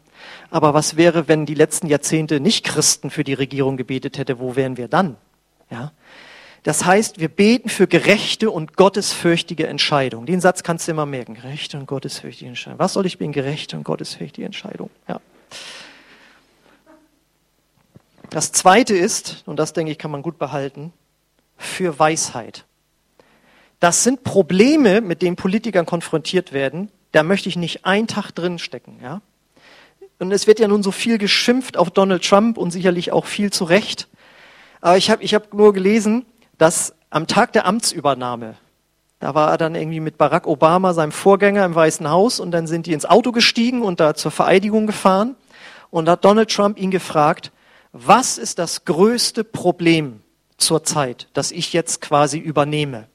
aber was wäre, wenn die letzten Jahrzehnte nicht Christen für die Regierung gebetet hätte? Wo wären wir dann? Ja. Das heißt, wir beten für gerechte und gottesfürchtige Entscheidungen. Den Satz kannst du immer merken. Gerechte und gottesfürchtige Entscheidungen. Was soll ich beten? Gerechte und gottesfürchtige Entscheidungen. Ja. Das zweite ist, und das denke ich kann man gut behalten, für Weisheit. Das sind Probleme, mit denen Politikern konfrontiert werden. Da möchte ich nicht einen Tag drin stecken. Ja? Und es wird ja nun so viel geschimpft auf Donald Trump und sicherlich auch viel zu Recht. Aber ich habe ich hab nur gelesen, dass am Tag der Amtsübernahme, da war er dann irgendwie mit Barack Obama, seinem Vorgänger im Weißen Haus, und dann sind die ins Auto gestiegen und da zur Vereidigung gefahren. Und da hat Donald Trump ihn gefragt, was ist das größte Problem zurzeit, das ich jetzt quasi übernehme?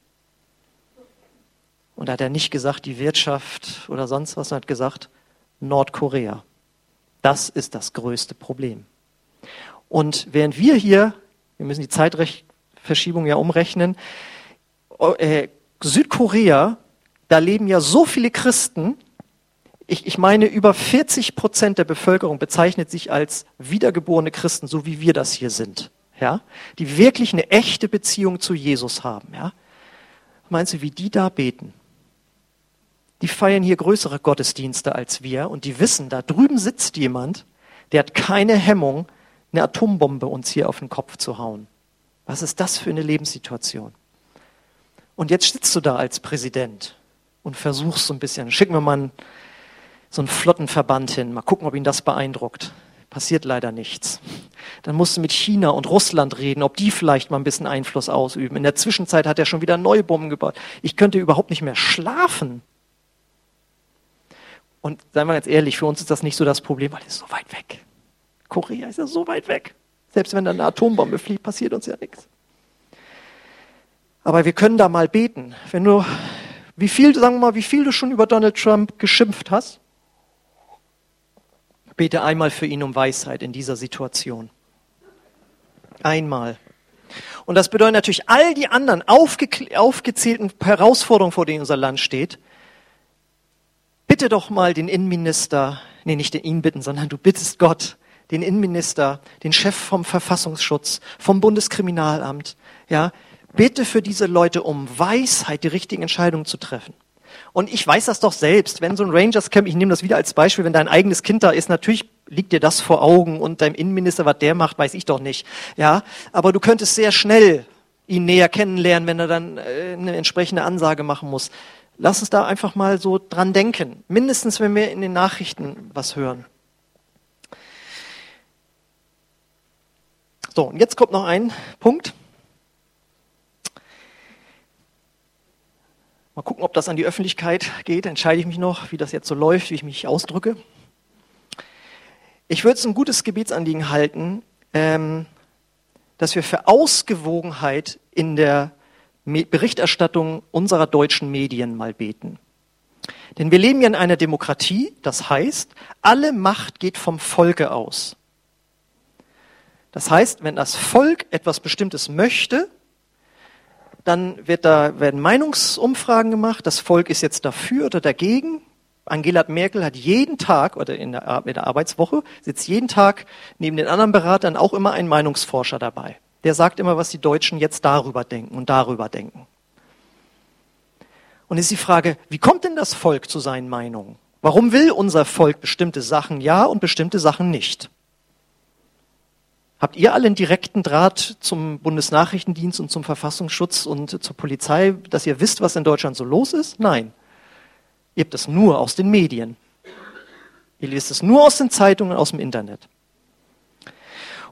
Und da hat er nicht gesagt, die Wirtschaft oder sonst was, er hat gesagt, Nordkorea. Das ist das größte Problem. Und während wir hier, wir müssen die Zeitverschiebung ja umrechnen, äh, Südkorea, da leben ja so viele Christen, ich, ich meine, über 40 Prozent der Bevölkerung bezeichnet sich als wiedergeborene Christen, so wie wir das hier sind, ja, die wirklich eine echte Beziehung zu Jesus haben, ja. Meinst du, wie die da beten? Die feiern hier größere Gottesdienste als wir und die wissen, da drüben sitzt jemand, der hat keine Hemmung, eine Atombombe uns hier auf den Kopf zu hauen. Was ist das für eine Lebenssituation? Und jetzt sitzt du da als Präsident und versuchst so ein bisschen, schicken wir mal so einen Flottenverband hin, mal gucken, ob ihn das beeindruckt. Passiert leider nichts. Dann musst du mit China und Russland reden, ob die vielleicht mal ein bisschen Einfluss ausüben. In der Zwischenzeit hat er schon wieder neue Bomben gebaut. Ich könnte überhaupt nicht mehr schlafen. Und seien wir ganz ehrlich, für uns ist das nicht so das Problem, weil es ist so weit weg. Korea ist ja so weit weg. Selbst wenn da eine Atombombe fliegt, passiert uns ja nichts. Aber wir können da mal beten. Wenn du, wie viel, sagen wir mal, wie viel du schon über Donald Trump geschimpft hast, bete einmal für ihn um Weisheit in dieser Situation. Einmal. Und das bedeutet natürlich, all die anderen aufge aufgezählten Herausforderungen, vor denen unser Land steht, bitte doch mal den Innenminister, nee, nicht den ihn bitten, sondern du bittest Gott, den Innenminister, den Chef vom Verfassungsschutz, vom Bundeskriminalamt, ja, bitte für diese Leute um Weisheit, die richtigen Entscheidungen zu treffen. Und ich weiß das doch selbst, wenn so ein Rangers Camp, ich nehme das wieder als Beispiel, wenn dein eigenes Kind da ist, natürlich liegt dir das vor Augen und dein Innenminister, was der macht, weiß ich doch nicht. Ja, aber du könntest sehr schnell ihn näher kennenlernen, wenn er dann äh, eine entsprechende Ansage machen muss. Lass uns da einfach mal so dran denken. Mindestens, wenn wir in den Nachrichten was hören. So, und jetzt kommt noch ein Punkt. Mal gucken, ob das an die Öffentlichkeit geht. Entscheide ich mich noch, wie das jetzt so läuft, wie ich mich ausdrücke. Ich würde es ein gutes Gebetsanliegen halten, ähm, dass wir für Ausgewogenheit in der Berichterstattung unserer deutschen Medien mal beten. Denn wir leben ja in einer Demokratie, das heißt, alle Macht geht vom Volke aus. Das heißt, wenn das Volk etwas Bestimmtes möchte, dann wird da, werden Meinungsumfragen gemacht, das Volk ist jetzt dafür oder dagegen. Angela Merkel hat jeden Tag oder in der, in der Arbeitswoche sitzt jeden Tag neben den anderen Beratern auch immer ein Meinungsforscher dabei. Der sagt immer, was die Deutschen jetzt darüber denken und darüber denken. Und ist die Frage, wie kommt denn das Volk zu seinen Meinungen? Warum will unser Volk bestimmte Sachen ja und bestimmte Sachen nicht? Habt ihr alle einen direkten Draht zum Bundesnachrichtendienst und zum Verfassungsschutz und zur Polizei, dass ihr wisst, was in Deutschland so los ist? Nein. Ihr habt es nur aus den Medien. Ihr lest es nur aus den Zeitungen, aus dem Internet.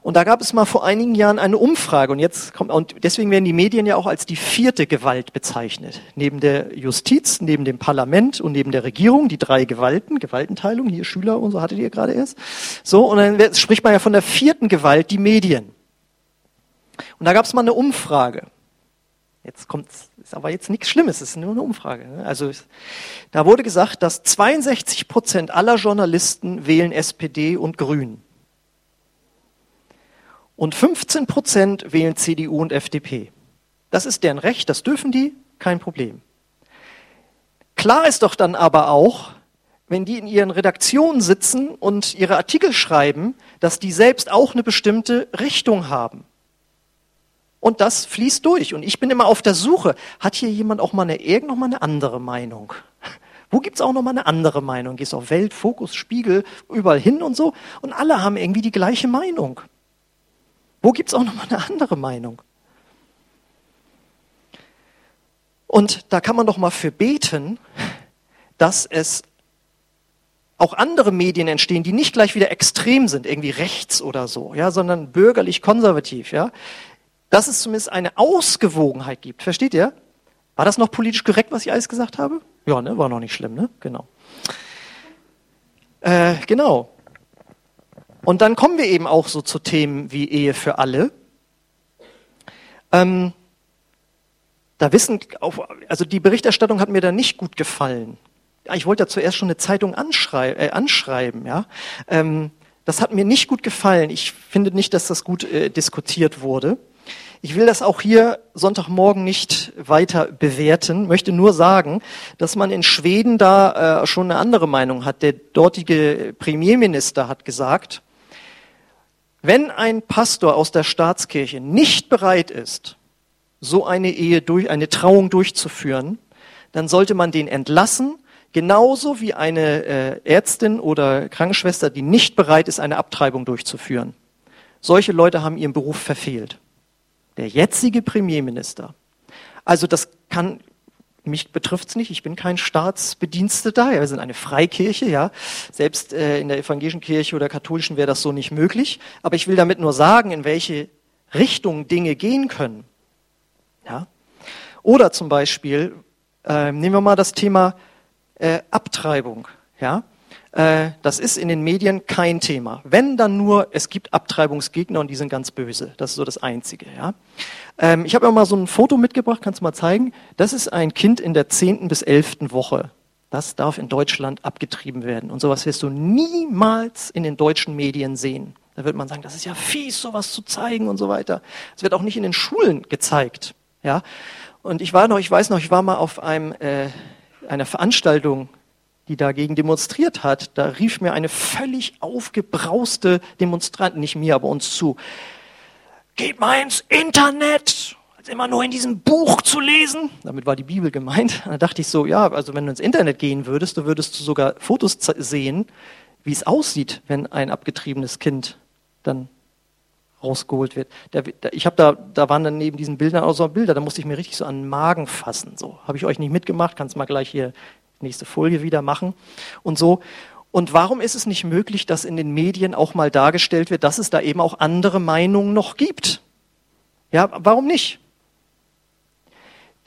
Und da gab es mal vor einigen Jahren eine Umfrage und jetzt kommt, und deswegen werden die Medien ja auch als die vierte Gewalt bezeichnet. Neben der Justiz, neben dem Parlament und neben der Regierung, die drei Gewalten, Gewaltenteilung, hier Schüler und so hattet ihr gerade erst. So, und dann spricht man ja von der vierten Gewalt, die Medien. Und da gab es mal eine Umfrage. Jetzt kommt, ist aber jetzt nichts Schlimmes, es ist nur eine Umfrage. Ne? Also da wurde gesagt, dass 62 Prozent aller Journalisten wählen SPD und Grün. Und 15 Prozent wählen CDU und FDP. Das ist deren Recht, das dürfen die, kein Problem. Klar ist doch dann aber auch, wenn die in ihren Redaktionen sitzen und ihre Artikel schreiben, dass die selbst auch eine bestimmte Richtung haben. Und das fließt durch. Und ich bin immer auf der Suche. Hat hier jemand auch mal eine, irgend noch mal eine andere Meinung? Wo gibt's auch noch mal eine andere Meinung? Gehst auf Welt, Fokus, Spiegel, überall hin und so. Und alle haben irgendwie die gleiche Meinung. Wo gibt es auch nochmal eine andere Meinung? Und da kann man doch mal für beten, dass es auch andere Medien entstehen, die nicht gleich wieder extrem sind, irgendwie rechts oder so, ja, sondern bürgerlich konservativ, ja. Dass es zumindest eine Ausgewogenheit gibt. Versteht ihr? War das noch politisch korrekt, was ich alles gesagt habe? Ja, ne, war noch nicht schlimm, ne? Genau. Äh, genau. Und dann kommen wir eben auch so zu Themen wie Ehe für alle. Ähm, da wissen, also die Berichterstattung hat mir da nicht gut gefallen. Ich wollte ja zuerst schon eine Zeitung anschrei äh, anschreiben, ja. Ähm, das hat mir nicht gut gefallen. Ich finde nicht, dass das gut äh, diskutiert wurde. Ich will das auch hier Sonntagmorgen nicht weiter bewerten, möchte nur sagen, dass man in Schweden da äh, schon eine andere Meinung hat. Der dortige Premierminister hat gesagt, wenn ein Pastor aus der Staatskirche nicht bereit ist, so eine Ehe durch, eine Trauung durchzuführen, dann sollte man den entlassen, genauso wie eine äh, Ärztin oder Krankenschwester, die nicht bereit ist, eine Abtreibung durchzuführen. Solche Leute haben ihren Beruf verfehlt. Der jetzige Premierminister. Also das kann mich betrifft es nicht, ich bin kein Staatsbediensteter, ja, wir sind eine Freikirche, ja. Selbst äh, in der evangelischen Kirche oder katholischen wäre das so nicht möglich. Aber ich will damit nur sagen, in welche Richtung Dinge gehen können. Ja. Oder zum Beispiel, äh, nehmen wir mal das Thema äh, Abtreibung. Ja. Äh, das ist in den Medien kein Thema. Wenn dann nur, es gibt Abtreibungsgegner und die sind ganz böse. Das ist so das Einzige. Ja? Ähm, ich habe ja mal so ein Foto mitgebracht, kannst du mal zeigen. Das ist ein Kind in der zehnten bis elften Woche. Das darf in Deutschland abgetrieben werden. Und sowas wirst du niemals in den deutschen Medien sehen. Da wird man sagen, das ist ja fies, sowas zu zeigen und so weiter. Es wird auch nicht in den Schulen gezeigt. Ja? Und ich war noch, ich weiß noch, ich war mal auf einem, äh, einer Veranstaltung die dagegen demonstriert hat, da rief mir eine völlig aufgebrauste Demonstrantin, nicht mir, aber uns zu, geht mal ins Internet, als immer nur in diesem Buch zu lesen. Damit war die Bibel gemeint. Da dachte ich so, ja, also wenn du ins Internet gehen würdest, du würdest du sogar Fotos sehen, wie es aussieht, wenn ein abgetriebenes Kind dann rausgeholt wird. Der, der, ich habe da, da waren dann neben diesen Bildern auch so Bilder, da musste ich mir richtig so an den Magen fassen. So habe ich euch nicht mitgemacht, kannst mal gleich hier nächste Folie wieder machen und so. Und warum ist es nicht möglich, dass in den Medien auch mal dargestellt wird, dass es da eben auch andere Meinungen noch gibt? Ja, warum nicht?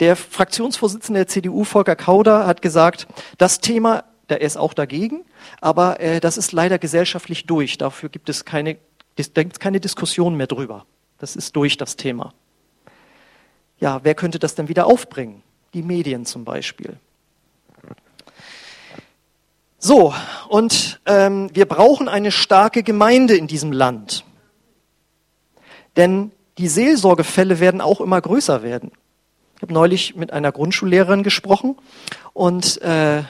Der Fraktionsvorsitzende der CDU, Volker Kauder, hat gesagt, das Thema, der ist auch dagegen, aber äh, das ist leider gesellschaftlich durch. Dafür gibt es keine, da gibt es keine Diskussion mehr drüber. Das ist durch das Thema. Ja, wer könnte das denn wieder aufbringen? Die Medien zum Beispiel. So, und ähm, wir brauchen eine starke Gemeinde in diesem Land. Denn die Seelsorgefälle werden auch immer größer werden. Ich habe neulich mit einer Grundschullehrerin gesprochen und äh,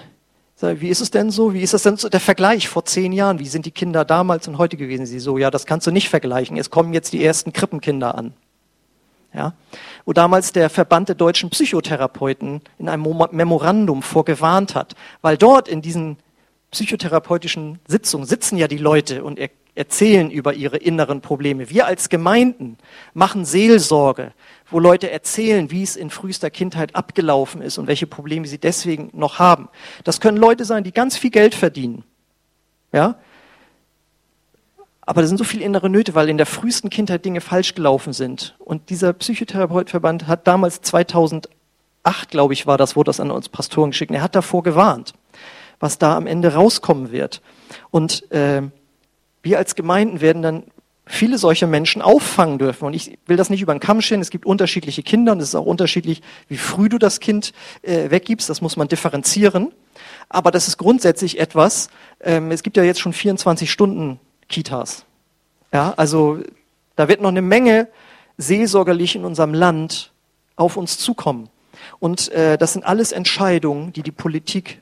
wie ist es denn so? Wie ist das denn so? Der Vergleich vor zehn Jahren, wie sind die Kinder damals und heute gewesen? Sie so, ja, das kannst du nicht vergleichen. Es kommen jetzt die ersten Krippenkinder an. Ja, wo damals der Verband der deutschen Psychotherapeuten in einem Memorandum vorgewarnt hat, weil dort in diesen psychotherapeutischen Sitzungen sitzen ja die Leute und er erzählen über ihre inneren Probleme. Wir als Gemeinden machen Seelsorge, wo Leute erzählen, wie es in frühester Kindheit abgelaufen ist und welche Probleme sie deswegen noch haben. Das können Leute sein, die ganz viel Geld verdienen. Ja? Aber da sind so viele innere Nöte, weil in der frühesten Kindheit Dinge falsch gelaufen sind. Und dieser Psychotherapeutverband hat damals 2008, glaube ich, war das, wurde das an uns Pastoren geschickt. Er hat davor gewarnt, was da am Ende rauskommen wird. Und äh, wir als Gemeinden werden dann viele solche Menschen auffangen dürfen. Und ich will das nicht über den Kamm stellen. Es gibt unterschiedliche Kinder und es ist auch unterschiedlich, wie früh du das Kind äh, weggibst. Das muss man differenzieren. Aber das ist grundsätzlich etwas. Ähm, es gibt ja jetzt schon 24 Stunden Kitas. Ja, also da wird noch eine Menge seelsorgerlich in unserem Land auf uns zukommen. Und äh, das sind alles Entscheidungen, die die Politik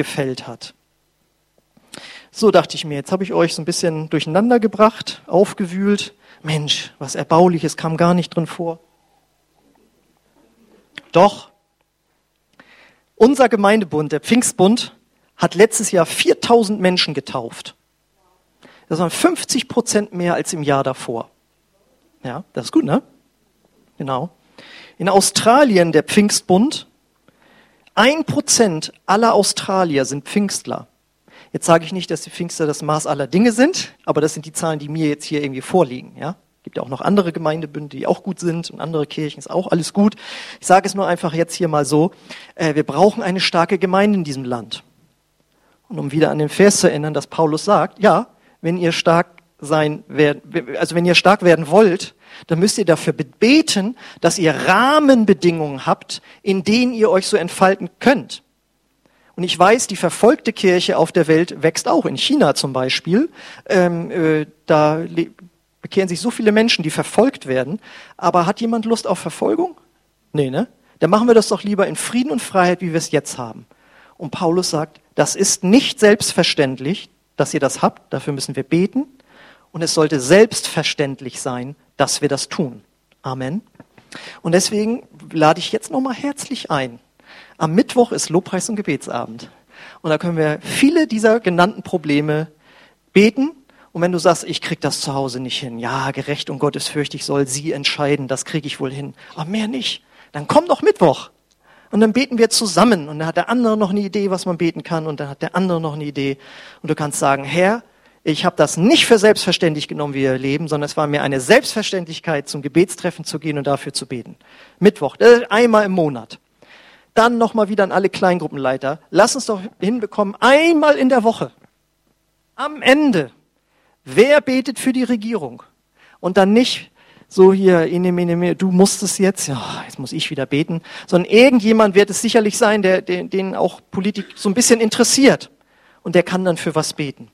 gefällt hat. So dachte ich mir, jetzt habe ich euch so ein bisschen durcheinander gebracht, aufgewühlt. Mensch, was Erbauliches kam gar nicht drin vor. Doch, unser Gemeindebund, der Pfingstbund, hat letztes Jahr 4000 Menschen getauft. Das waren 50 Prozent mehr als im Jahr davor. Ja, das ist gut, ne? Genau. In Australien, der Pfingstbund, ein Prozent aller Australier sind Pfingstler. Jetzt sage ich nicht, dass die Pfingster das Maß aller Dinge sind, aber das sind die Zahlen, die mir jetzt hier irgendwie vorliegen. Ja? Gibt ja auch noch andere Gemeindebünde, die auch gut sind und andere Kirchen ist auch alles gut. Ich sage es nur einfach jetzt hier mal so: äh, Wir brauchen eine starke Gemeinde in diesem Land. Und um wieder an den Vers zu erinnern, dass Paulus sagt: Ja, wenn ihr stark sein werden, also wenn ihr stark werden wollt, dann müsst ihr dafür beten, dass ihr Rahmenbedingungen habt, in denen ihr euch so entfalten könnt. Und ich weiß, die verfolgte Kirche auf der Welt wächst auch. In China zum Beispiel. Ähm, äh, da bekehren sich so viele Menschen, die verfolgt werden. Aber hat jemand Lust auf Verfolgung? Nee, ne? Dann machen wir das doch lieber in Frieden und Freiheit, wie wir es jetzt haben. Und Paulus sagt, das ist nicht selbstverständlich, dass ihr das habt. Dafür müssen wir beten. Und es sollte selbstverständlich sein, dass wir das tun. Amen. Und deswegen lade ich jetzt nochmal herzlich ein, am Mittwoch ist Lobpreis und Gebetsabend. Und da können wir viele dieser genannten Probleme beten. Und wenn du sagst, ich krieg das zu Hause nicht hin, ja, gerecht und gottesfürchtig soll sie entscheiden, das kriege ich wohl hin. Aber mehr nicht. Dann komm doch Mittwoch. Und dann beten wir zusammen. Und dann hat der andere noch eine Idee, was man beten kann. Und dann hat der andere noch eine Idee. Und du kannst sagen, Herr, ich habe das nicht für selbstverständlich genommen, wie wir leben, sondern es war mir eine Selbstverständlichkeit, zum Gebetstreffen zu gehen und dafür zu beten. Mittwoch, einmal im Monat dann nochmal wieder an alle Kleingruppenleiter. Lass uns doch hinbekommen, einmal in der Woche, am Ende, wer betet für die Regierung? Und dann nicht so hier, du musst es jetzt, ja, jetzt muss ich wieder beten, sondern irgendjemand wird es sicherlich sein, der, den auch Politik so ein bisschen interessiert. Und der kann dann für was beten.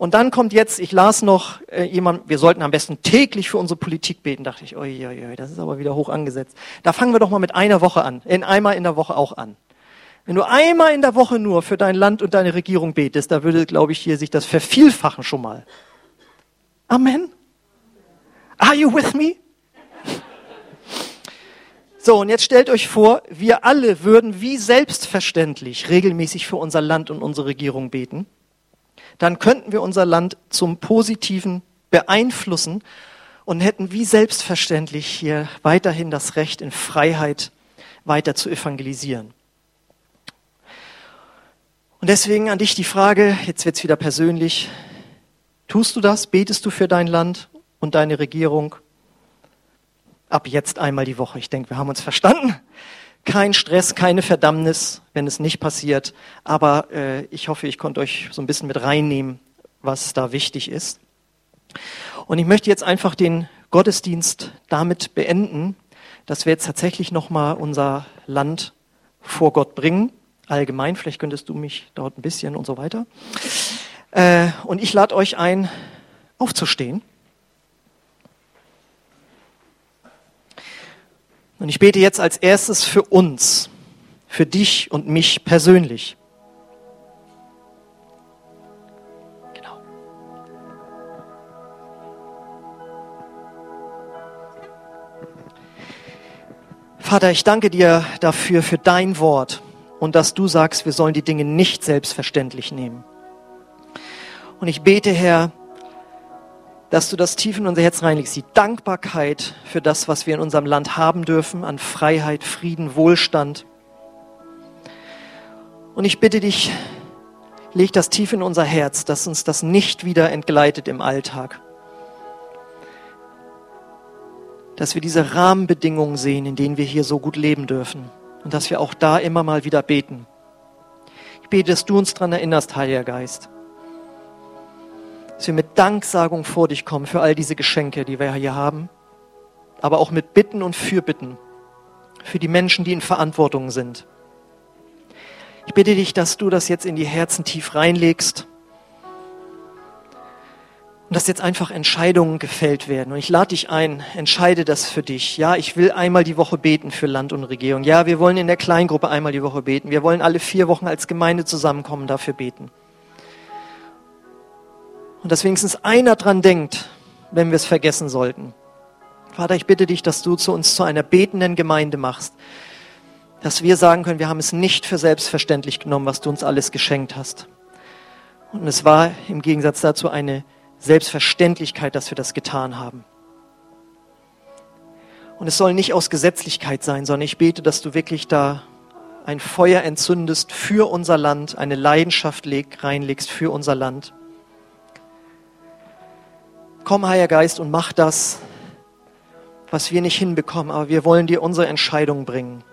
Und dann kommt jetzt, ich las noch äh, jemand, wir sollten am besten täglich für unsere Politik beten. Dachte ich, oi, oi, oi, das ist aber wieder hoch angesetzt. Da fangen wir doch mal mit einer Woche an, in einmal in der Woche auch an. Wenn du einmal in der Woche nur für dein Land und deine Regierung betest, da würde, glaube ich, hier sich das vervielfachen schon mal. Amen. Are you with me? So, und jetzt stellt euch vor, wir alle würden wie selbstverständlich regelmäßig für unser Land und unsere Regierung beten. Dann könnten wir unser Land zum Positiven beeinflussen und hätten wie selbstverständlich hier weiterhin das Recht in Freiheit weiter zu evangelisieren. Und deswegen an dich die Frage, jetzt wird's wieder persönlich, tust du das? Betest du für dein Land und deine Regierung? Ab jetzt einmal die Woche. Ich denke, wir haben uns verstanden. Kein Stress, keine Verdammnis, wenn es nicht passiert. Aber äh, ich hoffe, ich konnte euch so ein bisschen mit reinnehmen, was da wichtig ist. Und ich möchte jetzt einfach den Gottesdienst damit beenden, dass wir jetzt tatsächlich nochmal unser Land vor Gott bringen. Allgemein, vielleicht könntest du mich dort ein bisschen und so weiter. Äh, und ich lade euch ein, aufzustehen. Und ich bete jetzt als erstes für uns, für dich und mich persönlich. Genau. Vater, ich danke dir dafür, für dein Wort und dass du sagst, wir sollen die Dinge nicht selbstverständlich nehmen. Und ich bete, Herr, dass du das tief in unser Herz reinlegst, die Dankbarkeit für das, was wir in unserem Land haben dürfen, an Freiheit, Frieden, Wohlstand. Und ich bitte dich, leg das tief in unser Herz, dass uns das nicht wieder entgleitet im Alltag. Dass wir diese Rahmenbedingungen sehen, in denen wir hier so gut leben dürfen. Und dass wir auch da immer mal wieder beten. Ich bete, dass du uns daran erinnerst, Heiliger Geist dass wir mit Danksagung vor dich kommen für all diese Geschenke, die wir hier haben, aber auch mit Bitten und Fürbitten für die Menschen, die in Verantwortung sind. Ich bitte dich, dass du das jetzt in die Herzen tief reinlegst und dass jetzt einfach Entscheidungen gefällt werden. Und ich lade dich ein, entscheide das für dich. Ja, ich will einmal die Woche beten für Land und Regierung. Ja, wir wollen in der Kleingruppe einmal die Woche beten. Wir wollen alle vier Wochen als Gemeinde zusammenkommen, dafür beten. Und dass wenigstens einer dran denkt, wenn wir es vergessen sollten. Vater, ich bitte dich, dass du zu uns zu einer betenden Gemeinde machst. Dass wir sagen können, wir haben es nicht für selbstverständlich genommen, was du uns alles geschenkt hast. Und es war im Gegensatz dazu eine Selbstverständlichkeit, dass wir das getan haben. Und es soll nicht aus Gesetzlichkeit sein, sondern ich bete, dass du wirklich da ein Feuer entzündest für unser Land, eine Leidenschaft reinlegst für unser Land. Komm, Heiliger Geist, und mach das, was wir nicht hinbekommen, aber wir wollen dir unsere Entscheidung bringen.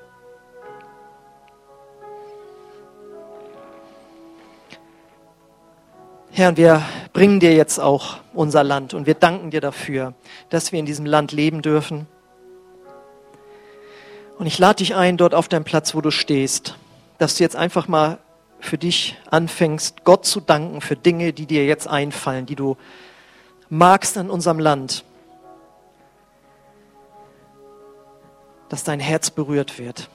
Herr, und wir bringen dir jetzt auch unser Land und wir danken dir dafür, dass wir in diesem Land leben dürfen. Und ich lade dich ein, dort auf deinem Platz, wo du stehst, dass du jetzt einfach mal für dich anfängst, Gott zu danken für Dinge, die dir jetzt einfallen, die du magst an unserem Land, dass dein Herz berührt wird.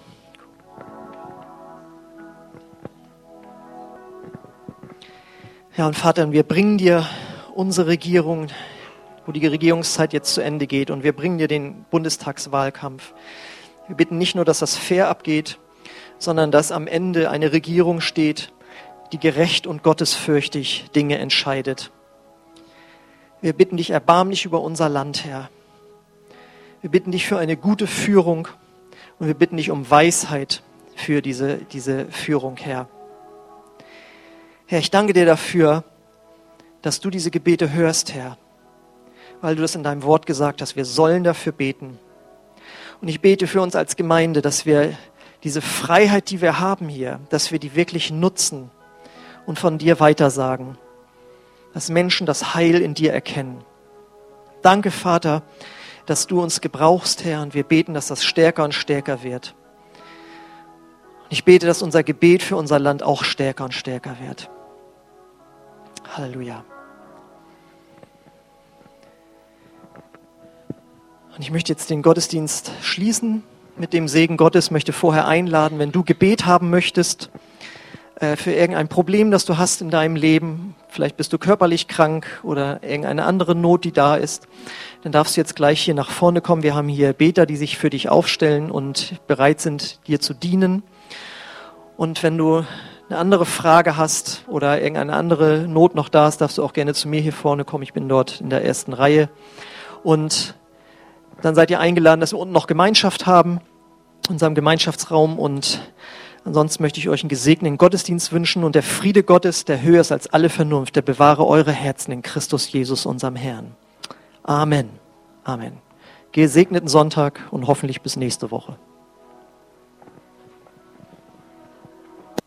Ja, und Vater, wir bringen dir unsere Regierung, wo die Regierungszeit jetzt zu Ende geht, und wir bringen dir den Bundestagswahlkampf. Wir bitten nicht nur, dass das fair abgeht, sondern dass am Ende eine Regierung steht, die gerecht und gottesfürchtig Dinge entscheidet. Wir bitten dich erbarmlich über unser Land, Herr. Wir bitten dich für eine gute Führung und wir bitten dich um Weisheit für diese, diese Führung, Herr. Herr, ich danke dir dafür, dass du diese Gebete hörst, Herr, weil du das in deinem Wort gesagt hast. Wir sollen dafür beten. Und ich bete für uns als Gemeinde, dass wir diese Freiheit, die wir haben hier, dass wir die wirklich nutzen und von dir weitersagen dass Menschen das Heil in dir erkennen. Danke, Vater, dass du uns gebrauchst, Herr, und wir beten, dass das stärker und stärker wird. Und ich bete, dass unser Gebet für unser Land auch stärker und stärker wird. Halleluja. Und ich möchte jetzt den Gottesdienst schließen mit dem Segen Gottes, möchte vorher einladen, wenn du Gebet haben möchtest, für irgendein Problem, das du hast in deinem Leben, vielleicht bist du körperlich krank oder irgendeine andere Not, die da ist, dann darfst du jetzt gleich hier nach vorne kommen. Wir haben hier Beter, die sich für dich aufstellen und bereit sind, dir zu dienen. Und wenn du eine andere Frage hast oder irgendeine andere Not noch da ist, darfst du auch gerne zu mir hier vorne kommen. Ich bin dort in der ersten Reihe. Und dann seid ihr eingeladen, dass wir unten noch Gemeinschaft haben, in unserem Gemeinschaftsraum. Und ansonsten möchte ich euch einen gesegneten Gottesdienst wünschen. Und der Friede Gottes, der höher ist als alle Vernunft, der bewahre eure Herzen in Christus Jesus, unserem Herrn. Amen. Amen. Gesegneten Sonntag und hoffentlich bis nächste Woche.